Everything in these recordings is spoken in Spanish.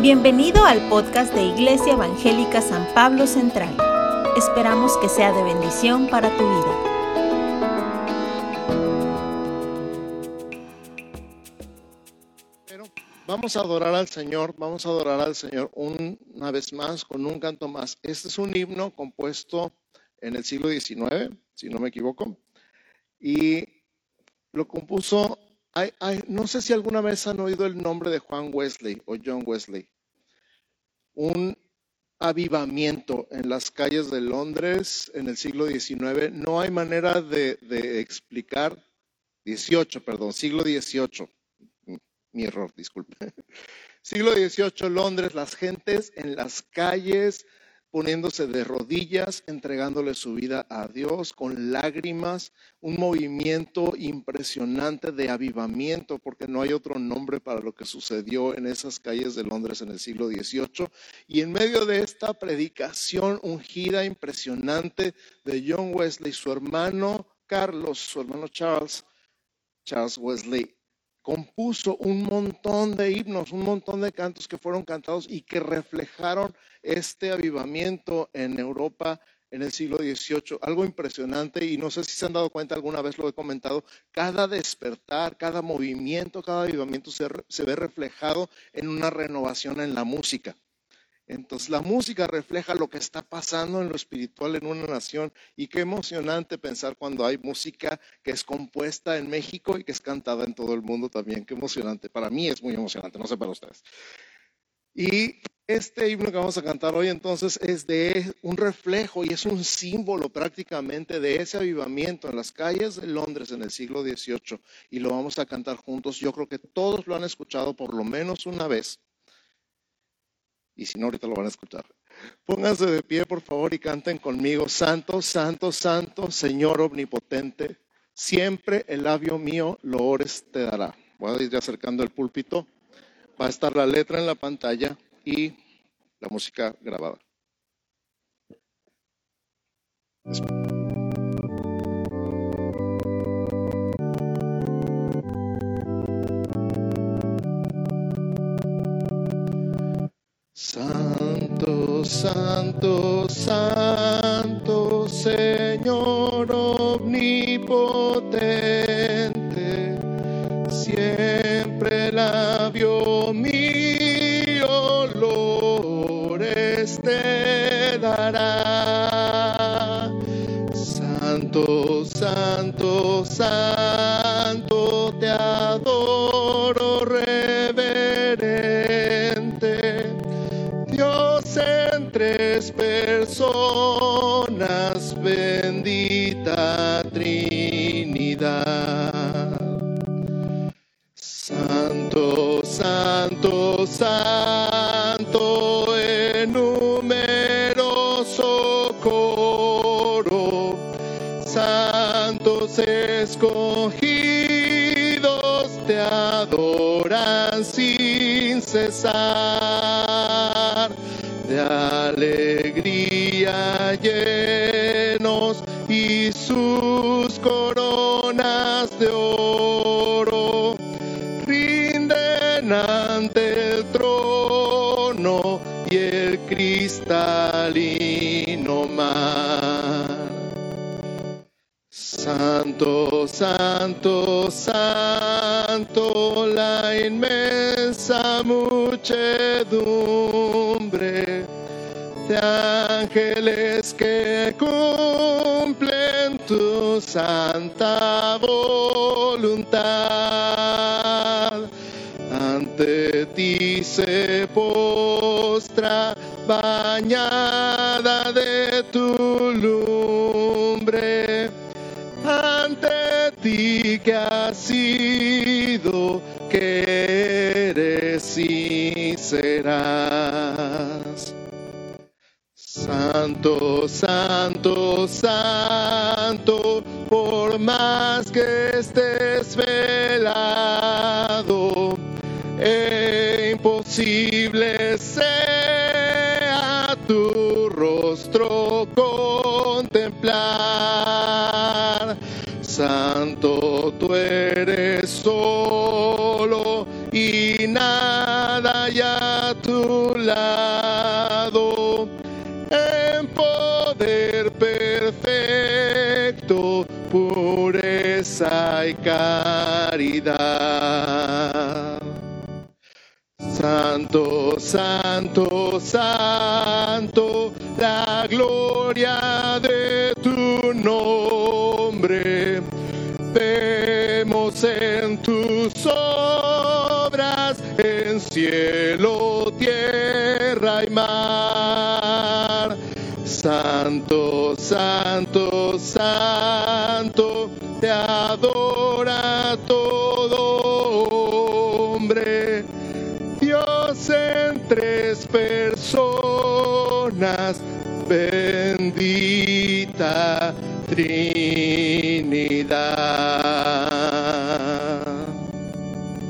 Bienvenido al podcast de Iglesia Evangélica San Pablo Central. Esperamos que sea de bendición para tu vida. Vamos a adorar al Señor, vamos a adorar al Señor una vez más con un canto más. Este es un himno compuesto en el siglo XIX, si no me equivoco, y lo compuso no sé si alguna vez han oído el nombre de Juan Wesley o John Wesley. Un avivamiento en las calles de Londres en el siglo XIX. No hay manera de, de explicar, 18, perdón, siglo XVIII. Mi error, disculpe. Siglo XVIII, Londres, las gentes en las calles, poniéndose de rodillas, entregándole su vida a Dios con lágrimas, un movimiento impresionante de avivamiento, porque no hay otro nombre para lo que sucedió en esas calles de Londres en el siglo XVIII. Y en medio de esta predicación ungida impresionante de John Wesley, su hermano Carlos, su hermano Charles, Charles Wesley, compuso un montón de himnos, un montón de cantos que fueron cantados y que reflejaron este avivamiento en Europa en el siglo XVIII. Algo impresionante y no sé si se han dado cuenta, alguna vez lo he comentado, cada despertar, cada movimiento, cada avivamiento se, se ve reflejado en una renovación en la música. Entonces la música refleja lo que está pasando en lo espiritual en una nación y qué emocionante pensar cuando hay música que es compuesta en México y que es cantada en todo el mundo también. Qué emocionante. Para mí es muy emocionante, no sé para ustedes. Y este himno que vamos a cantar hoy entonces es de un reflejo y es un símbolo prácticamente de ese avivamiento en las calles de Londres en el siglo XVIII y lo vamos a cantar juntos. Yo creo que todos lo han escuchado por lo menos una vez y si no, ahorita lo van a escuchar. Pónganse de pie, por favor, y canten conmigo. Santo, santo, santo, Señor omnipotente, siempre el labio mío loores te dará. Voy a ir acercando el púlpito. Va a estar la letra en la pantalla y la música grabada. Santo, santo, santo, Señor omnipotente, siempre labio mío olores te dará. Santo, santo, santo, de tu lumbre ante ti que has sido, que eres y serás. Santo, santo, santo, por más que estés velado, e imposible solo y nada ya tu lado en poder perfecto, pureza y caridad. Santo, santo, santo, todo hombre. Dios en tres personas, bendita Trinidad.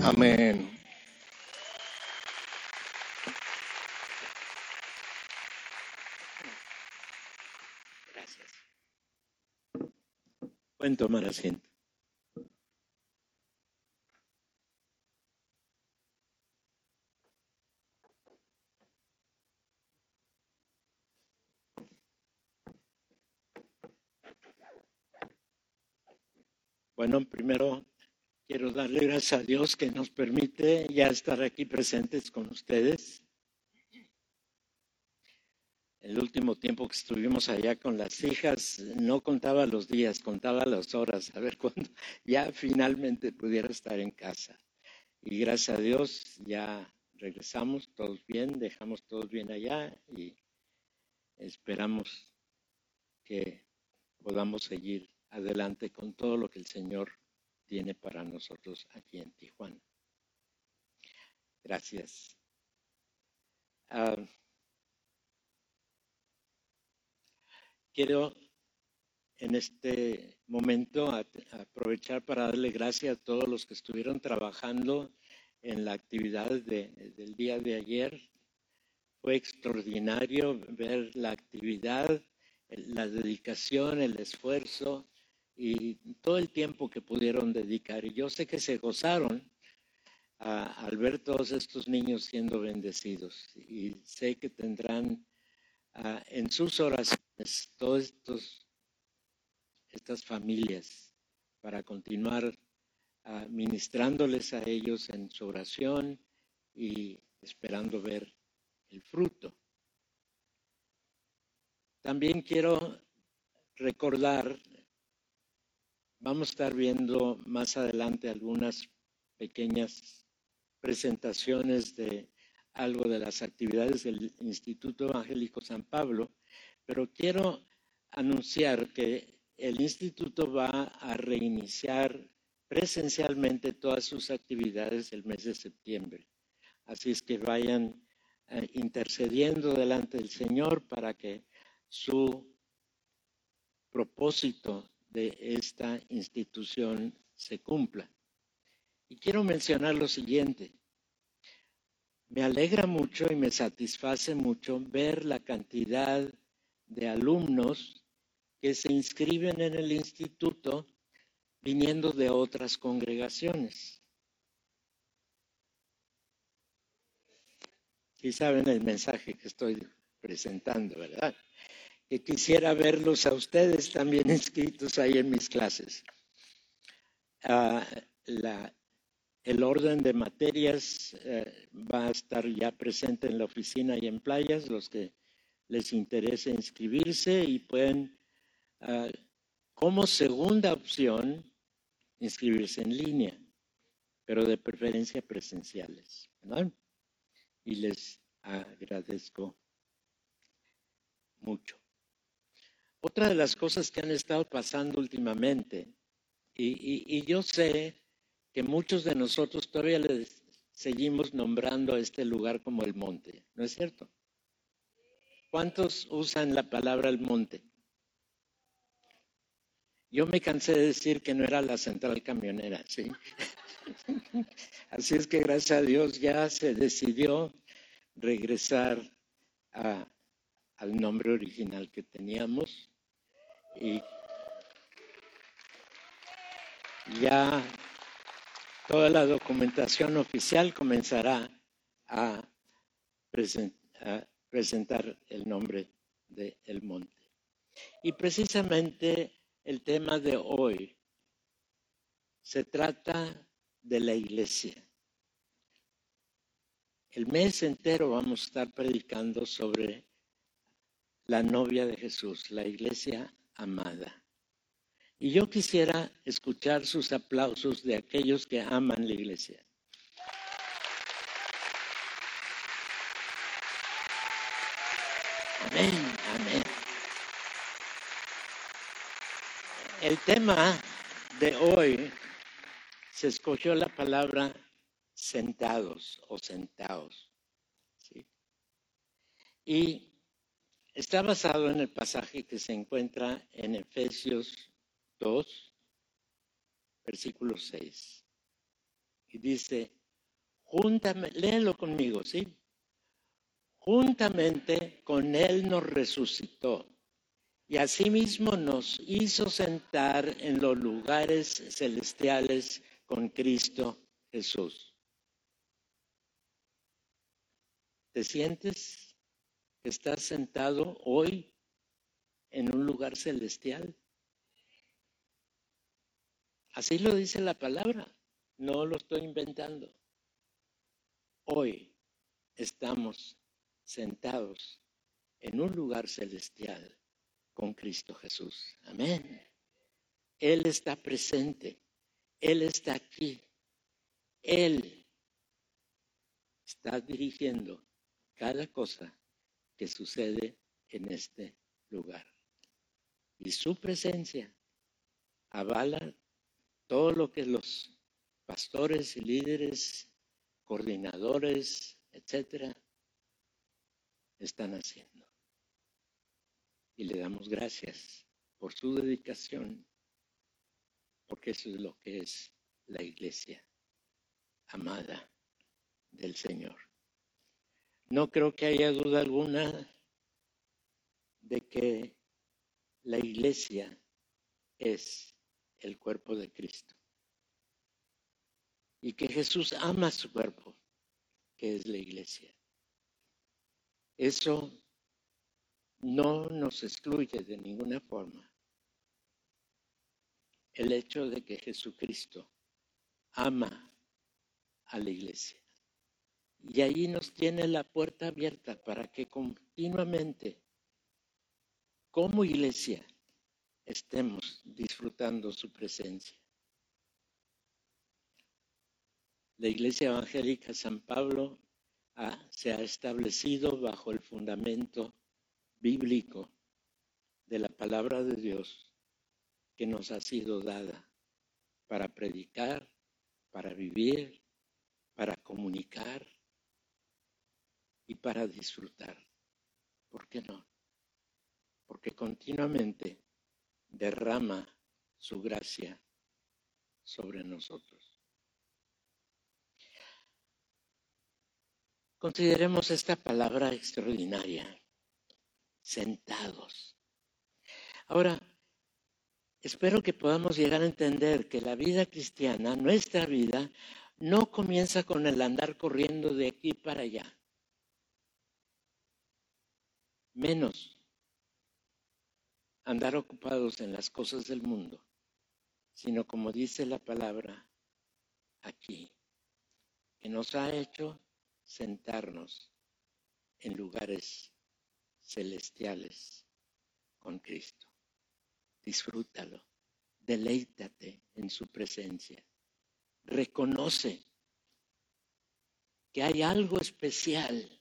Amén. Gracias. Pueden tomar asiento. Bueno, primero quiero darle gracias a Dios que nos permite ya estar aquí presentes con ustedes. El último tiempo que estuvimos allá con las hijas, no contaba los días, contaba las horas, a ver cuándo ya finalmente pudiera estar en casa. Y gracias a Dios ya regresamos todos bien, dejamos todos bien allá y esperamos que podamos seguir adelante con todo lo que el Señor tiene para nosotros aquí en Tijuana. Gracias. Ah, quiero en este momento aprovechar para darle gracias a todos los que estuvieron trabajando en la actividad de- del día de ayer. Fue extraordinario ver la actividad, la dedicación, el esfuerzo y todo el tiempo que pudieron dedicar. Y yo sé que se gozaron al ver todos estos niños siendo bendecidos y sé que tendrán ah, en sus oraciones todos estos estas familias para continuar ah, ministrándoles a ellos en su oración y esperando ver el fruto. También quiero recordar, vamos a estar viendo más adelante algunas pequeñas presentaciones de algo de las actividades del Instituto Evangélico San Pablo, pero quiero anunciar que el instituto va a reiniciar presencialmente todas sus actividades el mes de septiembre. Así es que vayan eh, intercediendo delante del Señor para que su propósito de esta institución se cumpla. Y quiero mencionar lo siguiente. Me alegra mucho y me satisface mucho ver la cantidad de alumnos que se inscriben en el instituto viniendo de otras congregaciones. Sí saben el mensaje que estoy presentando, ¿verdad? Que quisiera verlos a ustedes también inscritos ahí en mis clases. Ah, la- el orden de materias eh, va a estar ya presente en la oficina y en playas, los que les interese inscribirse y pueden, ah, como segunda opción, inscribirse en línea, pero de preferencia presenciales. Y les agradezco mucho. Otra de las cosas que han estado pasando últimamente, y, yo sé que muchos de nosotros todavía les seguimos nombrando a este lugar como el monte, ¿no es cierto? ¿Cuántos usan la palabra el monte? Yo me cansé de decir que no era la central camionera, ¿sí? Así es que gracias a Dios ya se decidió regresar a- al nombre original que teníamos y ya toda la documentación oficial comenzará a presentar el nombre del monte. Y precisamente el tema de hoy se trata de la iglesia. El mes entero vamos a estar predicando sobre la novia de Jesús, la iglesia amada. Y yo quisiera escuchar sus aplausos de aquellos que aman la iglesia. Amén, amén. El tema de hoy se escogió la palabra sentados o sentados. Y está basado en el pasaje que se encuentra en Efesios 2, versículo 6. Y dice, juntamente, léelo conmigo, ¿sí? Juntamente con Él nos resucitó y asimismo nos hizo sentar en los lugares celestiales con Cristo Jesús. ¿Te sientes estás sentado hoy en un lugar celestial? Así lo dice la palabra, no lo estoy inventando. Hoy estamos sentados en un lugar celestial con Cristo Jesús. Amén. Él está presente, Él está aquí, Él está dirigiendo cada cosa que sucede en este lugar. Y su presencia avala todo lo que los pastores y líderes, coordinadores, etcétera, están haciendo. Y le damos gracias por su dedicación, porque eso es lo que es la iglesia amada del Señor. No creo que haya duda alguna de que la iglesia es el cuerpo de Cristo. Y que Jesús ama su cuerpo, que es la iglesia. Eso no nos excluye de ninguna forma el hecho de que Jesucristo ama a la iglesia. Y ahí nos tiene la puerta abierta para que continuamente, como iglesia, estemos disfrutando su presencia. La Iglesia Evangélica San Pablo se ha establecido bajo el fundamento bíblico de la palabra de Dios que nos ha sido dada para predicar, para vivir, para comunicar y para disfrutar. ¿Por qué no? Porque continuamente derrama su gracia sobre nosotros. Consideremos esta palabra extraordinaria, sentados. Ahora, espero que podamos llegar a entender que la vida cristiana, nuestra vida, no comienza con el andar corriendo de aquí para allá. Menos andar ocupados en las cosas del mundo, sino como dice la palabra aquí, que nos ha hecho sentarnos en lugares celestiales con Cristo. Disfrútalo, deleítate en su presencia, reconoce que hay algo especial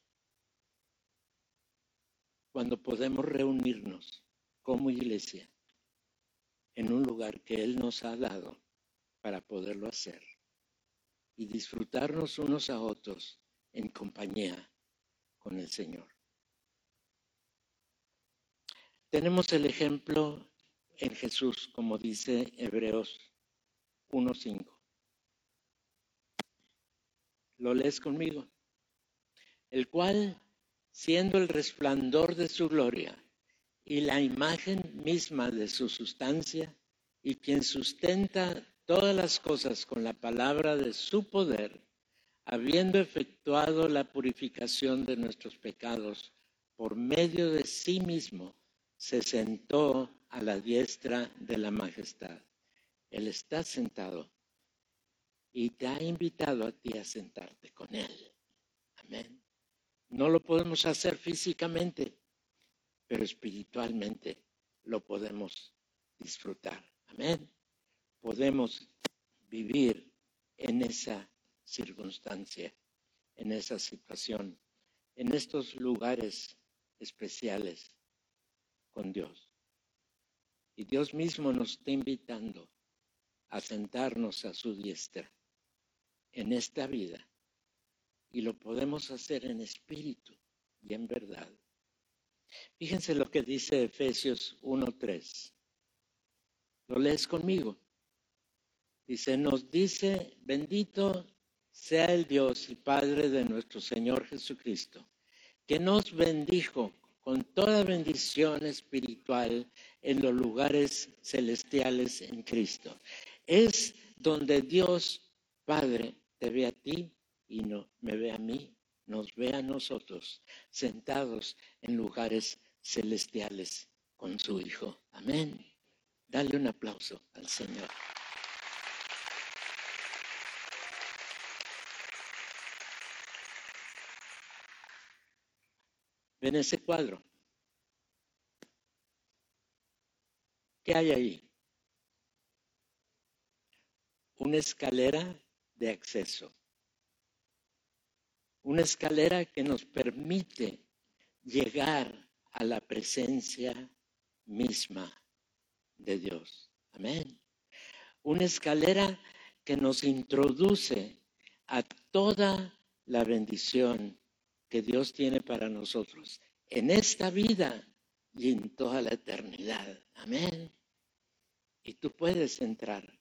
cuando podemos reunirnos como iglesia en un lugar que Él nos ha dado para poderlo hacer y disfrutarnos unos a otros en compañía con el Señor. Tenemos el ejemplo en Jesús, como dice Hebreos 1.5. ¿Lo lees conmigo? El cual, siendo el resplandor de su gloria y la imagen misma de su sustancia, y quien sustenta todas las cosas con la palabra de su poder, habiendo efectuado la purificación de nuestros pecados por medio de sí mismo, se sentó a la diestra de la majestad. Él está sentado y te ha invitado a ti a sentarte con Él. Amén. No lo podemos hacer físicamente, pero espiritualmente lo podemos disfrutar. Amén. Podemos vivir en esa circunstancia, en esa situación, en estos lugares especiales con Dios. Y Dios mismo nos está invitando a sentarnos a su diestra en esta vida. Y lo podemos hacer en espíritu y en verdad. Fíjense lo que dice Efesios 1.3. ¿Lo lees conmigo? Dice, nos dice, bendito sea el Dios y Padre de nuestro Señor Jesucristo, que nos bendijo con toda bendición espiritual en los lugares celestiales en Cristo. Es donde Dios Padre te ve a ti y no me ve a mí, nos ve a nosotros sentados en lugares celestiales con su Hijo. Amén. Dale un aplauso al Señor. Ven ese cuadro. ¿Qué hay ahí? Una escalera de acceso. Una escalera que nos permite llegar a la presencia misma de Dios. Amén. Una escalera que nos introduce a toda la bendición que Dios tiene para nosotros en esta vida y en toda la eternidad. Amén. Y tú puedes entrar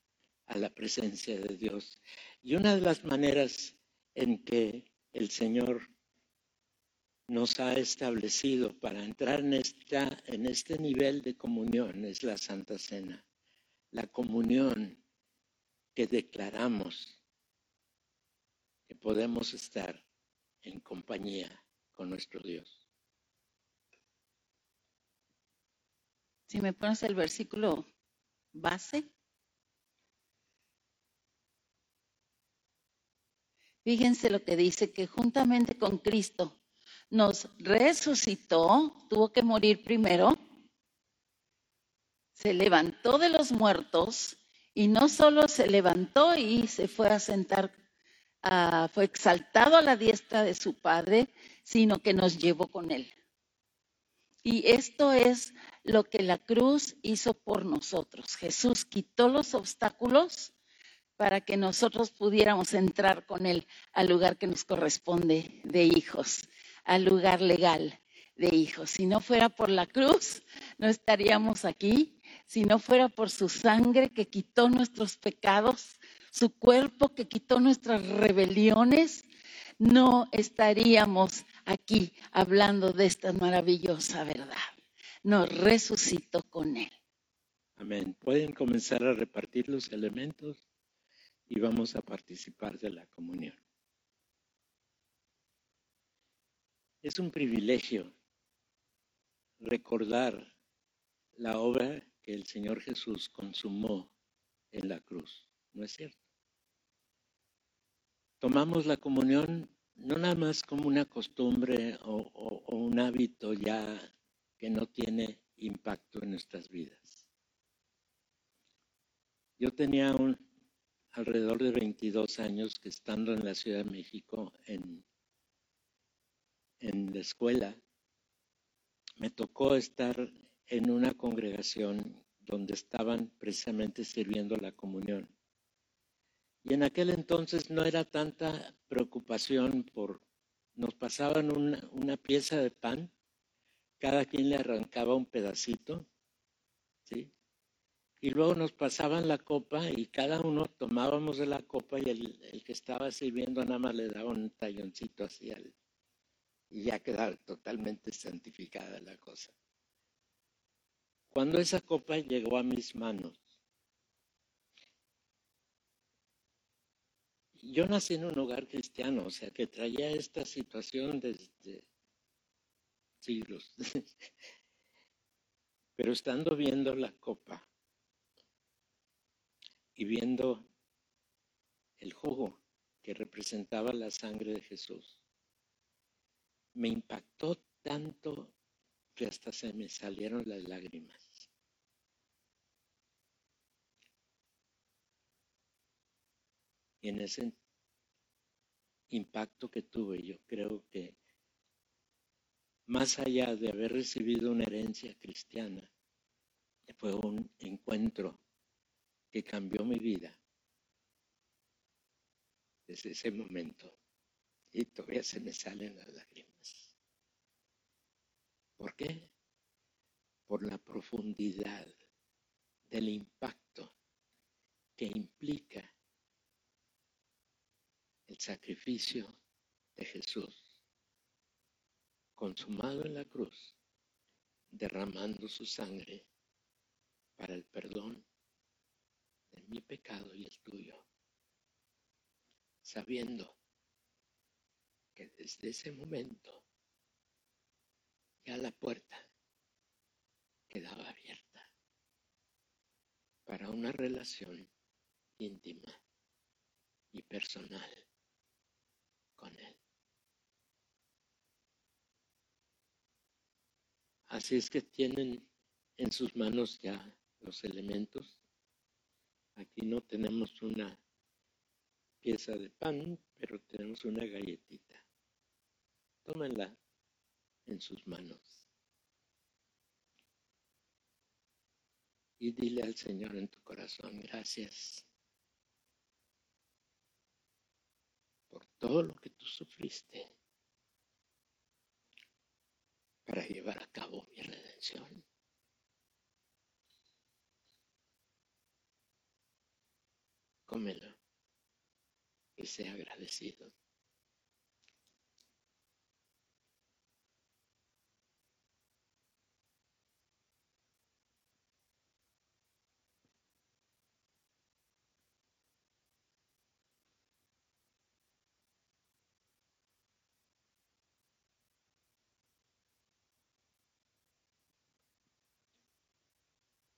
a la presencia de Dios. Y una de las maneras en que el Señor nos ha establecido para entrar en, este nivel de comunión es la Santa Cena. La comunión que declaramos que podemos estar en compañía con nuestro Dios. Si me pones el versículo base. Fíjense lo que dice, que juntamente con Cristo nos resucitó, tuvo que morir primero, se levantó de los muertos y no solo se levantó y se fue a sentar fue exaltado a la diestra de su Padre, sino que nos llevó con él. Y esto es lo que la cruz hizo por nosotros. Jesús quitó los obstáculos para que nosotros pudiéramos entrar con Él al lugar que nos corresponde de hijos, al lugar legal de hijos. Si no fuera por la cruz, no estaríamos aquí. Si no fuera por su sangre que quitó nuestros pecados, su cuerpo que quitó nuestras rebeliones, no estaríamos aquí hablando de esta maravillosa verdad. Nos resucitó con Él. Amén. Pueden comenzar a repartir los elementos y vamos a participar de la comunión. Es un privilegio recordar la obra que el Señor Jesús consumó en la cruz, ¿no es cierto? tomamos la comunión no nada más como una costumbre o, un hábito ya que no tiene impacto en nuestras vidas. Yo tenía un, alrededor de 22 años que estando en la Ciudad de México en, en la escuela, me tocó estar en una congregación donde estaban precisamente sirviendo la comunión. Y en aquel entonces no era tanta preocupación por, nos pasaban una, pieza de pan, cada quien le arrancaba un pedacito. Y luego nos pasaban la copa y cada uno tomábamos de la copa y el, que estaba sirviendo nada más le daba un talloncito así al, y ya quedaba totalmente santificada la cosa. Cuando esa copa llegó a mis manos, yo nací en un hogar cristiano, o sea que traía esta situación desde siglos. Pero estando viendo la copa y viendo el jugo que representaba la sangre de Jesús, me impactó tanto que hasta se me salieron las lágrimas. Y en ese impacto que tuve, yo creo que más allá de haber recibido una herencia cristiana, fue un encuentro que cambió mi vida desde ese momento. Y todavía se me salen las lágrimas. ¿Por qué? Por la profundidad del impacto que implica el sacrificio de Jesús consumado en la cruz, derramando su sangre para el perdón mi pecado y el tuyo, sabiendo que desde ese momento ya la puerta quedaba abierta para una relación íntima y personal con Él. Así es que tienen en sus manos ya los elementos. Aquí no tenemos una pieza de pan, pero tenemos una galletita. Tómenla en sus manos. Y dile al Señor en tu corazón, gracias por todo lo que tú sufriste para llevar a cabo mi redención. Cómelo y sea agradecido.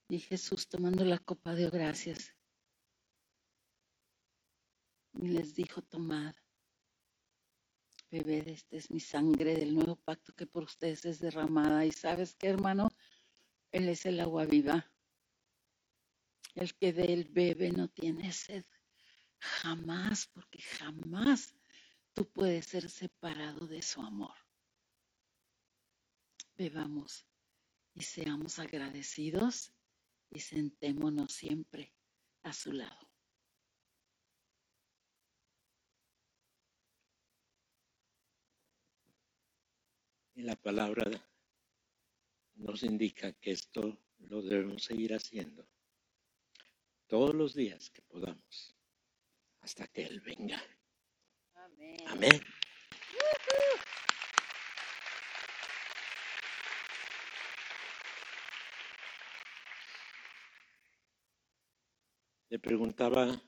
Y Jesús tomando la copa dio gracias. Y les dijo, tomad, bebed, esta es mi sangre del nuevo pacto que por ustedes es derramada. Y sabes qué, hermano, Él es el agua viva. El que de Él bebe no tiene sed. Jamás, porque jamás tú puedes ser separado de su amor. Bebamos y seamos agradecidos y sentémonos siempre a su lado. Y la palabra nos indica que esto lo debemos seguir haciendo todos los días que podamos hasta que Él venga. Amén. Amén. Le preguntaba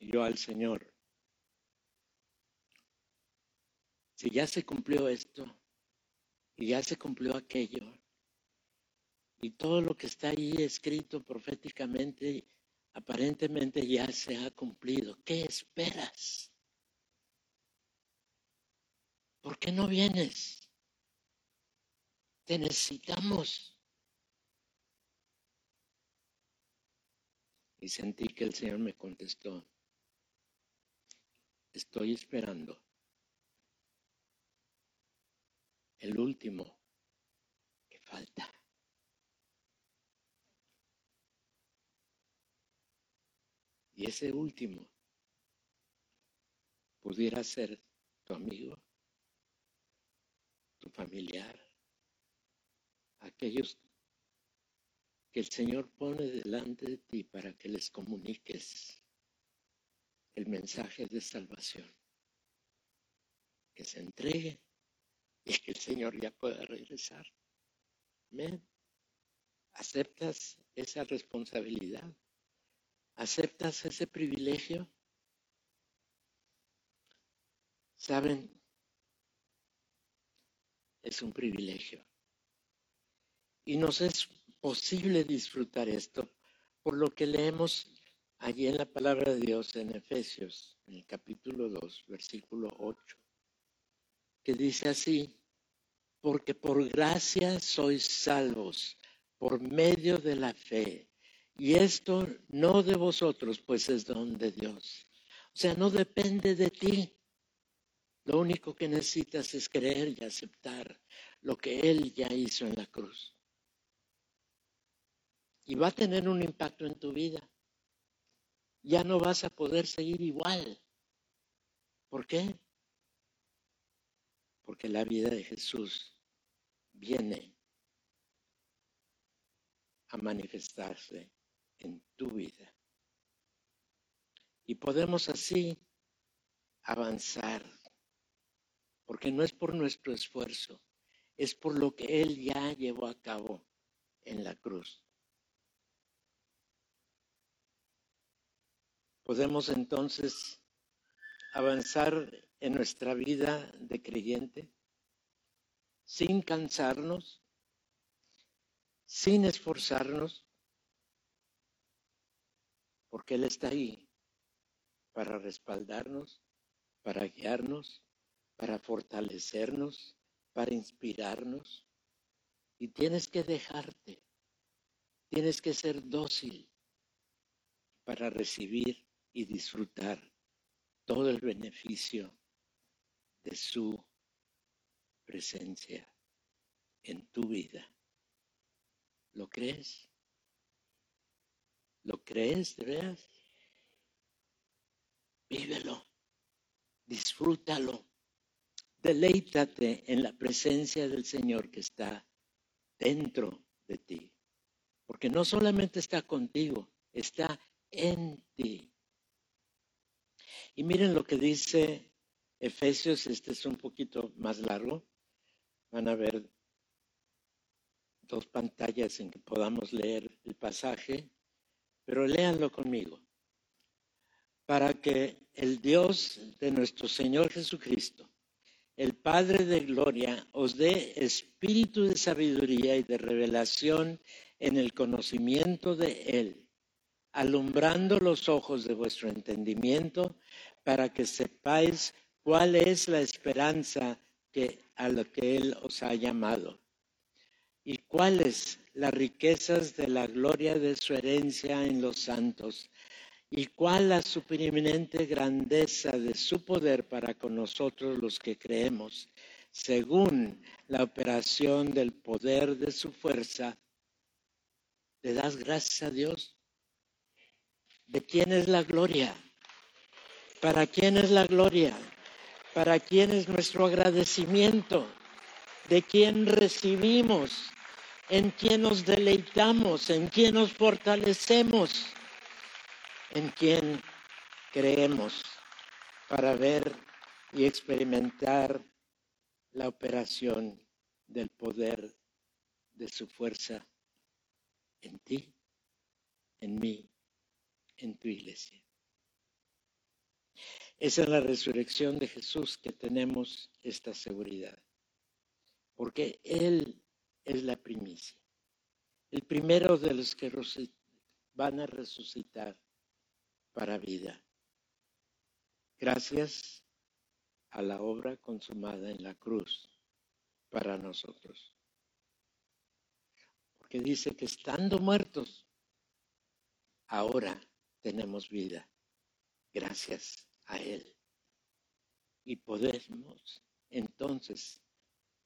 yo al Señor, si ya se cumplió esto y ya se cumplió aquello, y todo lo que está ahí escrito proféticamente, aparentemente ya se ha cumplido, ¿qué esperas? ¿Por qué no vienes? Te necesitamos. y sentí que el Señor me contestó, estoy esperando el último que falta. Y ese último pudiera ser tu amigo, tu familiar, aquellos que el Señor pone delante de ti para que les comuniques el mensaje de salvación. Que se entregue y que el Señor ya pueda regresar. ¿Aceptas esa responsabilidad? ¿Aceptas ese privilegio? Saben, es un privilegio. Y nos es posible disfrutar esto por lo que leemos allí en la palabra de Dios en Efesios, en el capítulo 2, versículo 8, que dice así, porque por gracia sois salvos por medio de la fe. Y esto no de vosotros, pues es don de Dios. O sea, no depende de ti. Lo único que necesitas es creer y aceptar lo que Él ya hizo en la cruz. Y va a tener un impacto en tu vida. Ya no vas a poder seguir igual. ¿Por qué? Porque la vida de Jesús viene a manifestarse en tu vida. Y podemos así avanzar, porque no es por nuestro esfuerzo, es por lo que Él ya llevó a cabo en la cruz. Podemos entonces avanzar en nuestra vida de creyente sin cansarnos, sin esforzarnos, porque Él está ahí para respaldarnos, para guiarnos, para fortalecernos, para inspirarnos. Y tienes que dejarte, tienes que ser dócil para recibir y disfrutar todo el beneficio de su presencia en tu vida. ¿Lo crees? ¿Lo crees de veras? Vívelo, disfrútalo, deleítate en la presencia del Señor que está dentro de ti. Porque no solamente está contigo, está en ti. Y miren lo que dice Efesios, este es un poquito más largo. Van a ver dos pantallas en que podamos leer el pasaje, pero léanlo conmigo. Para que el Dios de nuestro Señor Jesucristo, el Padre de Gloria, os dé espíritu de sabiduría y de revelación en el conocimiento de Él, alumbrando los ojos de vuestro entendimiento, para que sepáis cuál es la esperanza que, a la que Él os ha llamado y cuáles las riquezas de la gloria de su herencia en los santos y cuál la supereminente grandeza de su poder para con nosotros los que creemos, según la operación del poder de su fuerza. ¿Le das gracias a Dios? ¿De quién es la gloria? ¿Para quién es la gloria? ¿Para quién es nuestro agradecimiento? ¿De quién recibimos? en quien nos deleitamos, en quien nos fortalecemos, en quien creemos para ver y experimentar la operación del poder de su fuerza en ti, en mí, en tu iglesia. Es en la resurrección de Jesús que tenemos esta seguridad, porque Él es la primicia. El primero de los que van a resucitar para vida. Gracias a la obra consumada en la cruz para nosotros. Porque dice que estando muertos, ahora tenemos vida. Gracias a Él. Y podemos entonces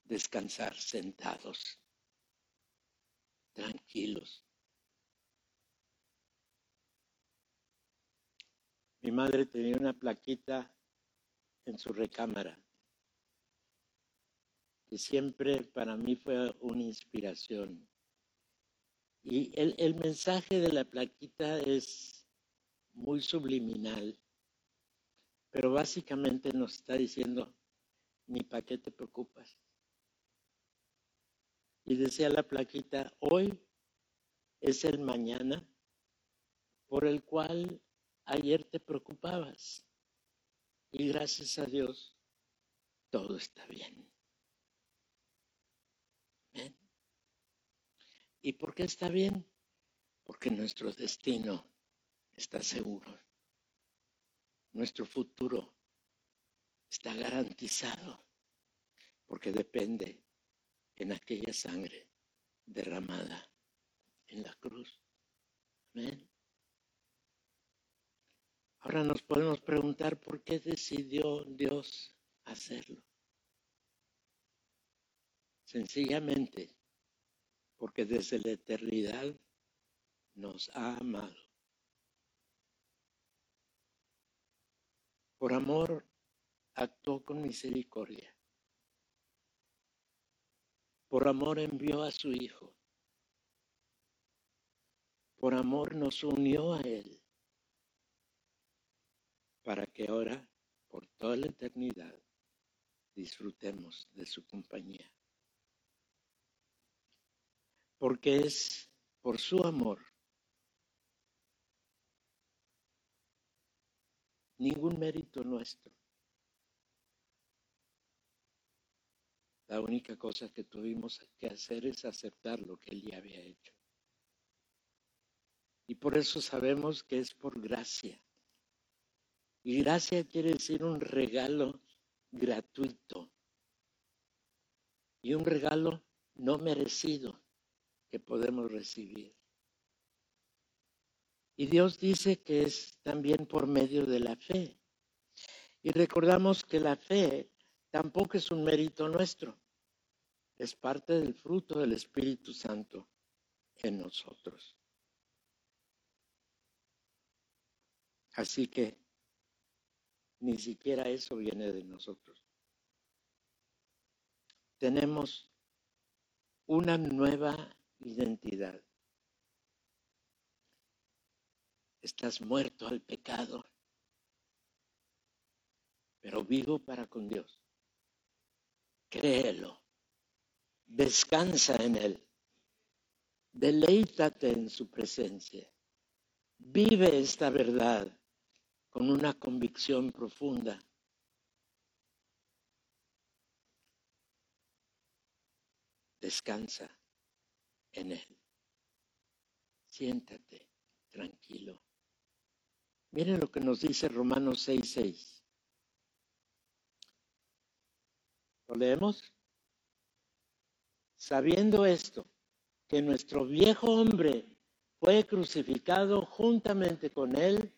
descansar sentados tranquilos. Mi madre tenía una plaquita en su recámara que siempre para mí fue una inspiración. Y el, el mensaje de la plaquita es muy subliminal, pero básicamente nos está diciendo, ni para qué te preocupas y decía la plaquita, hoy es el mañana por el cual ayer te preocupabas. Y gracias a Dios, todo está bien. ¿Y por qué está bien? Porque nuestro destino está seguro. Nuestro futuro está garantizado porque depende en aquella sangre derramada en la cruz. Amén. Ahora nos podemos preguntar por qué decidió Dios hacerlo. Sencillamente porque desde la eternidad nos ha amado. Por amor actuó con misericordia. Por amor envió a su Hijo. Por amor nos unió a Él. Para que ahora, por toda la eternidad, disfrutemos de su compañía. Porque es por su amor ningún mérito nuestro. La única cosa que tuvimos que hacer es aceptar lo que Él ya había hecho. Y por eso sabemos que es por gracia. Y gracia quiere decir un regalo gratuito y un regalo no merecido que podemos recibir. Y Dios dice que es también por medio de la fe. Y recordamos que la fe tampoco es un mérito nuestro, es parte del fruto del Espíritu Santo en nosotros. Así que ni siquiera eso viene de nosotros. Tenemos una nueva identidad. Estás muerto al pecado, pero vivo para con Dios. Créelo, descansa en Él, deleítate en su presencia, vive esta verdad con una convicción profunda. Descansa en Él. Siéntate tranquilo. Miren lo que nos dice Romanos 6:6. ¿Lo leemos? Sabiendo esto, que nuestro viejo hombre fue crucificado juntamente con él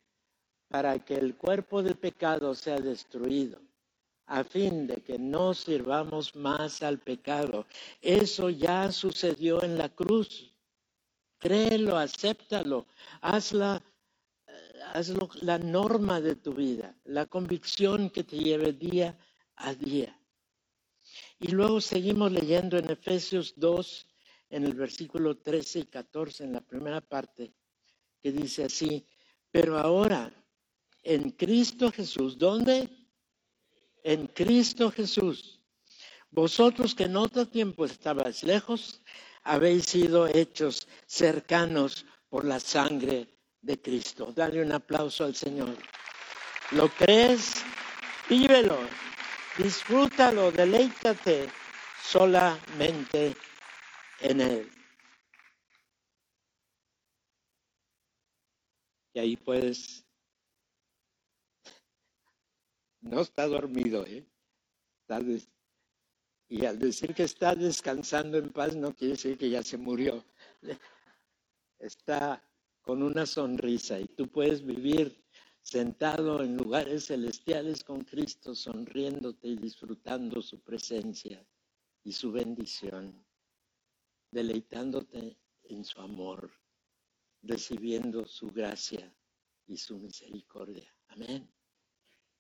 para que el cuerpo del pecado sea destruido, a fin de que no sirvamos más al pecado. Eso ya sucedió en la cruz. Créelo, acéptalo, hazla, hazlo la norma de tu vida, la convicción que te lleve día a día. Y luego seguimos leyendo en Efesios 2, en el versículo 13 y 14, en la primera parte, que dice así, pero ahora en Cristo Jesús. ¿Dónde? En Cristo Jesús. Vosotros que en otro tiempo estabais lejos, habéis sido hechos cercanos por la sangre de Cristo. Dale un aplauso al Señor. ¿Lo crees? Vívelo, disfrútalo, deleítate solamente en Él. Y ahí puedes no está dormido, ¿eh? Y al decir que está descansando en paz no quiere decir que ya se murió. Está con una sonrisa y tú puedes vivir sentado en lugares celestiales con Cristo, sonriéndote y disfrutando su presencia y su bendición, deleitándote en su amor, recibiendo su gracia y su misericordia. Amén.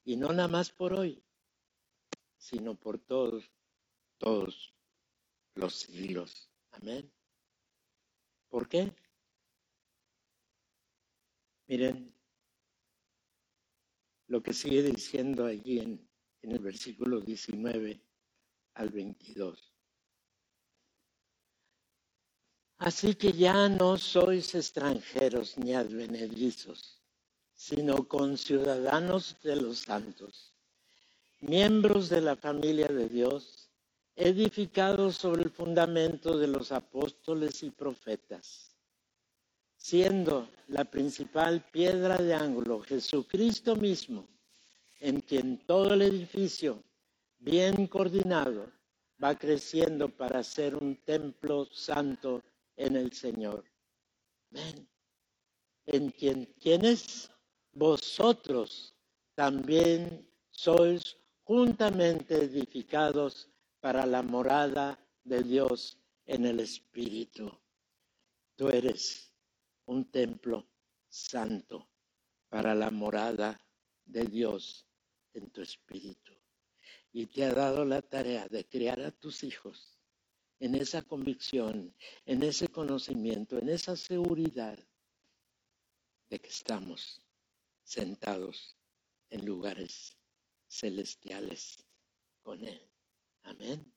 Y no nada más por hoy, sino por todos, todos los siglos. Amén. ¿Por qué? Miren lo que sigue diciendo allí en, el versículo 19 al 22. Así que ya no sois extranjeros ni advenedizos sino con ciudadanos de los santos miembros de la familia de Dios, edificados sobre el fundamento de los apóstoles y profetas, siendo la principal piedra de ángulo Jesucristo mismo, en quien todo el edificio, bien coordinado, va creciendo para ser un templo santo en el Señor. En quien, quienes vosotros también sois juntamente edificados para la morada de Dios en el Espíritu. Tú eres un templo santo para la morada de Dios en tu espíritu. Y te ha dado la tarea de criar a tus hijos en esa convicción, en ese conocimiento, en esa seguridad de que estamos sentados en lugares celestiales con Él. Amén.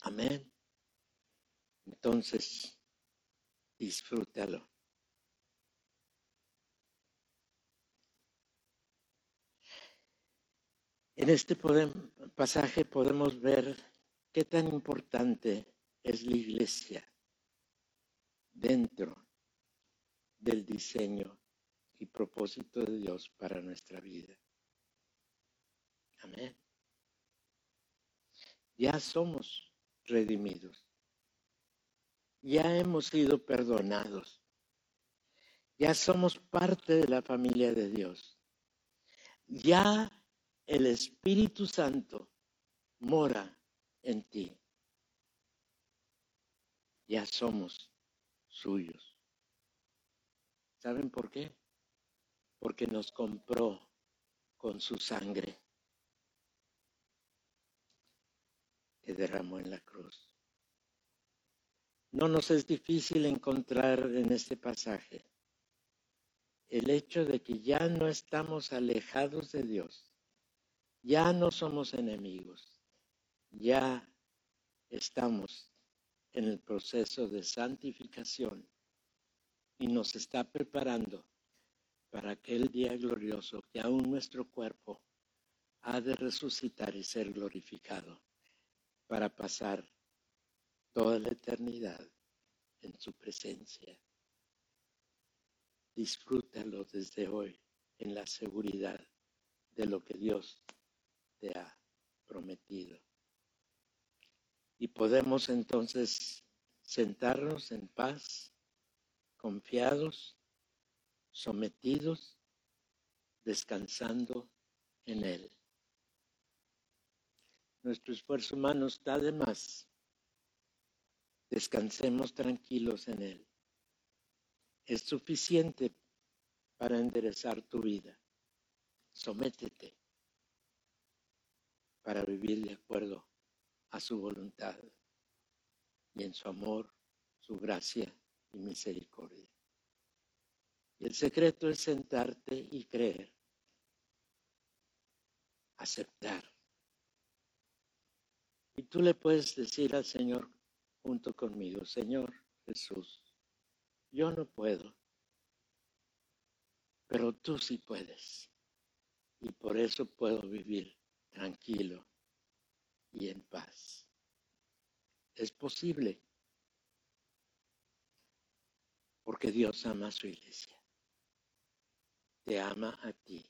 Amén. Entonces, disfrútalo. En este pasaje podemos ver qué tan importante es la iglesia dentro del diseño y propósito de Dios para nuestra vida. Amén. Ya somos redimidos. Ya hemos sido perdonados. Ya somos parte de la familia de Dios. Ya el Espíritu Santo mora en ti. Ya somos suyos. ¿Saben por qué? Porque nos compró con su sangre que derramó en la cruz. No nos es difícil encontrar en este pasaje el hecho de que ya no estamos alejados de Dios, ya no somos enemigos, ya estamos en el proceso de santificación y nos está preparando para aquel día glorioso que aún nuestro cuerpo ha de resucitar y ser glorificado para pasar toda la eternidad en su presencia. Disfrútalo desde hoy en la seguridad de lo que Dios te ha prometido. Y podemos entonces sentarnos en paz, confiados, sometidos, descansando en Él nuestro esfuerzo humano está de más. Descansemos tranquilos en Él. Es suficiente para enderezar tu vida. Sométete para vivir de acuerdo a su voluntad y en su amor, su gracia y misericordia. Y el secreto es sentarte y creer, aceptar y tú le puedes decir al Señor junto conmigo, Señor Jesús, yo no puedo, pero tú sí puedes. Y por eso puedo vivir tranquilo y en paz. Es posible, porque Dios ama a su iglesia. Te ama a ti.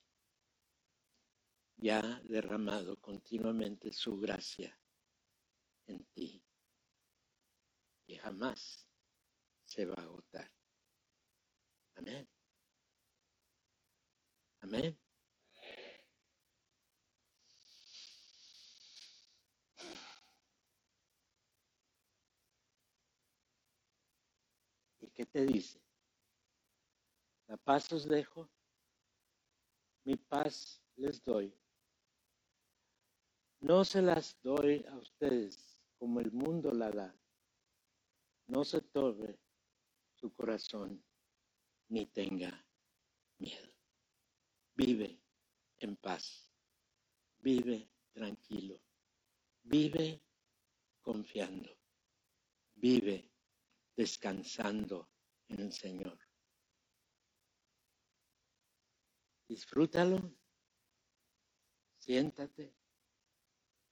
Y ha derramado continuamente su gracia en ti jamás se va a agotar. Amén. Amén. ¿Y qué te dice? La paz os dejo, mi paz les doy. No se las doy a ustedes como el mundo la da. No se torre su corazón ni tenga miedo. Vive en paz. Vive tranquilo. Vive confiando. Vive descansando en el Señor. Disfrútalo. siéntate,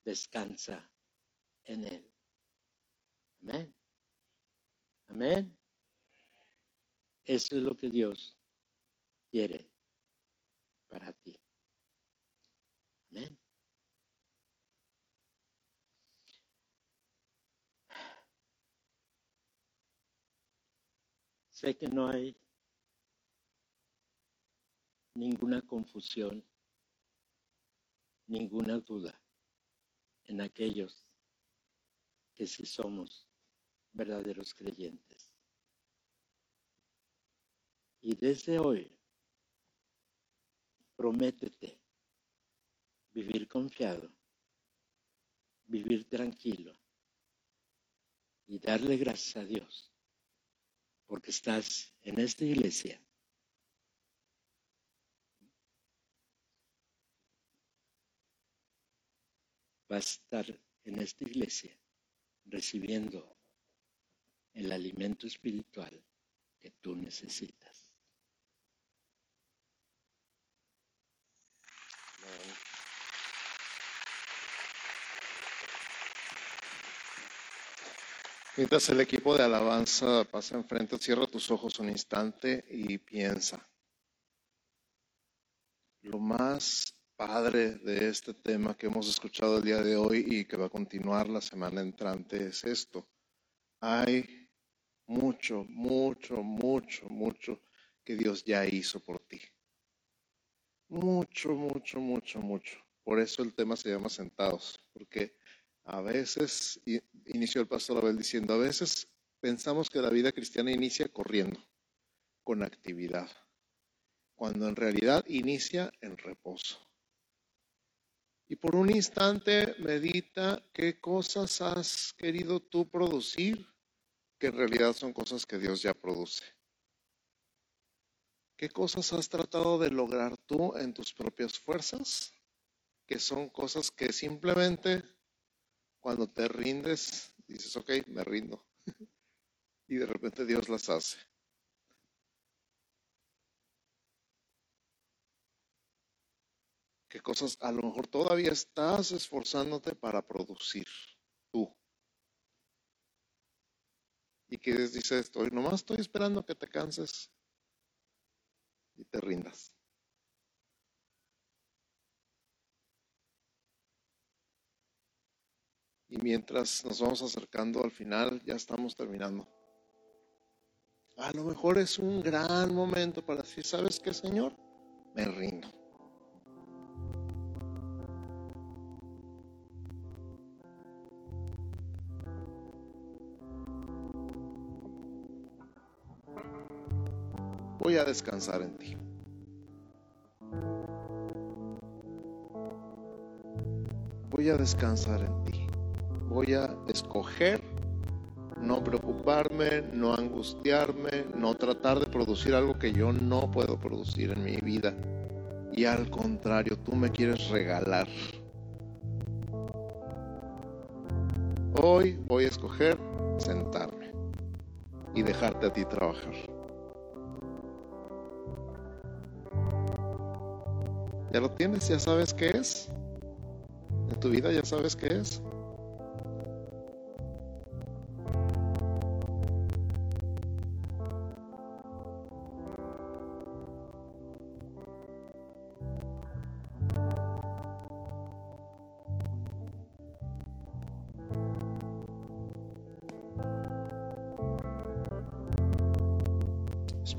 descansa en Él. Amén. Amén. Eso es lo que Dios quiere para ti. Amén. Sé que no hay ninguna confusión, ninguna duda en aquellos que sí somos verdaderos creyentes. Y desde hoy, prométete vivir confiado, vivir tranquilo y darle gracias a Dios porque estás en esta iglesia. Vas a estar en esta iglesia recibiendo el alimento espiritual que tú necesitas. Mientras el equipo de alabanza pasa enfrente, cierra tus ojos un instante y piensa. Lo más padre de este tema que hemos escuchado el día de hoy y que va a continuar la semana entrante es esto. Hay mucho, mucho, mucho, mucho que Dios ya hizo por ti. Mucho, mucho, mucho, mucho. Por eso el tema se llama Sentados, porque a veces, inició el pastor Abel diciendo, a veces pensamos que la vida cristiana inicia corriendo, con actividad, cuando en realidad inicia en reposo. Y por un instante medita qué cosas has querido tú producir, que en realidad son cosas que Dios ya produce. ¿Qué cosas has tratado de lograr tú en tus propias fuerzas? Que son cosas que simplemente cuando te rindes, dices, ok, me rindo. y de repente Dios las hace. ¿Qué cosas a lo mejor todavía estás esforzándote para producir tú? Y que dice estoy, nomás estoy esperando que te canses y te rindas. Y mientras nos vamos acercando al final, ya estamos terminando. A lo mejor es un gran momento para decir, ¿sabes qué, Señor? Me rindo. Voy a descansar en ti. Voy a descansar en ti voy a escoger no preocuparme, no angustiarme, no tratar de producir algo que yo no puedo producir en mi vida. Y al contrario, tú me quieres regalar. Hoy voy a escoger sentarme y dejarte a ti trabajar. ¿Ya lo tienes? ¿Ya sabes qué es? ¿En tu vida ya sabes qué es?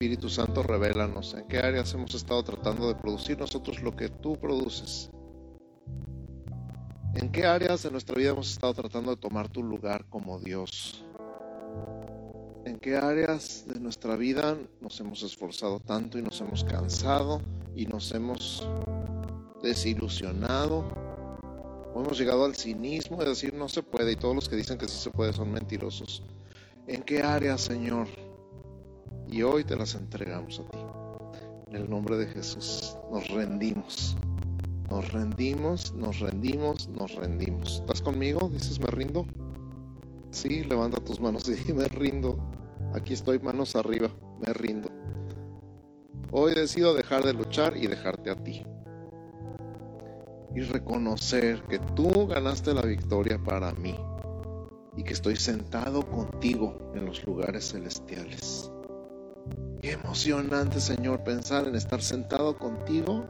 Espíritu Santo, revélanos en qué áreas hemos estado tratando de producir nosotros lo que tú produces. ¿En qué áreas de nuestra vida hemos estado tratando de tomar tu lugar como Dios? ¿En qué áreas de nuestra vida nos hemos esforzado tanto y nos hemos cansado y nos hemos desilusionado? ¿O hemos llegado al cinismo de decir no se puede y todos los que dicen que sí se puede son mentirosos? ¿En qué áreas, Señor? Y hoy te las entregamos a ti. En el nombre de Jesús nos rendimos. Nos rendimos, nos rendimos, nos rendimos. ¿Estás conmigo? Dices, me rindo. Sí, levanta tus manos y me rindo. Aquí estoy, manos arriba, me rindo. Hoy decido dejar de luchar y dejarte a ti. y reconocer que tú ganaste la victoria para mí y que estoy sentado contigo en los lugares celestiales. Qué emocionante, Señor, pensar en estar sentado contigo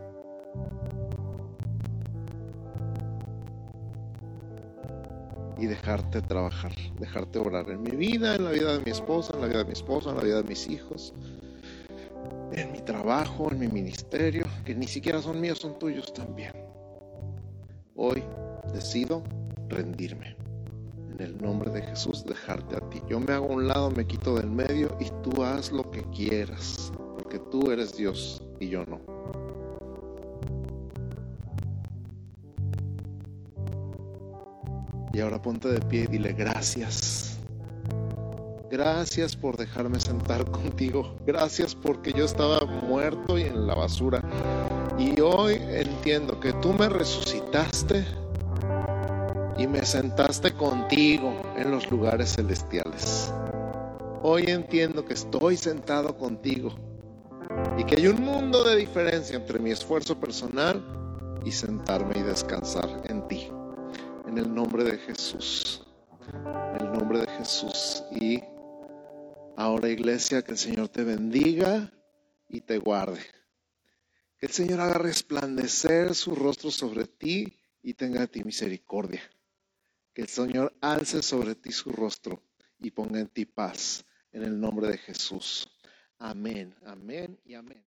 y dejarte trabajar, dejarte orar en mi vida, en la vida de mi esposa, en la vida de mi esposa, en la vida de mis hijos, en mi trabajo, en mi ministerio, que ni siquiera son míos, son tuyos también. Hoy decido rendirme. En el nombre de Jesús, dejarte a ti. Yo me hago a un lado, me quito del medio y tú haz lo que quieras, porque tú eres Dios y yo no. Y ahora ponte de pie y dile gracias. Gracias por dejarme sentar contigo. Gracias porque yo estaba muerto y en la basura. Y hoy entiendo que tú me resucitaste y me sentaste contigo en los lugares celestiales. Hoy entiendo que estoy sentado contigo y que hay un mundo de diferencia entre mi esfuerzo personal y sentarme y descansar en ti. En el nombre de Jesús. En el nombre de Jesús. Y ahora iglesia, que el Señor te bendiga y te guarde. Que el Señor haga resplandecer su rostro sobre ti y tenga de ti misericordia. Que el Señor alce sobre ti su rostro y ponga en ti paz. En el nombre de Jesús. Amén, amén y amén.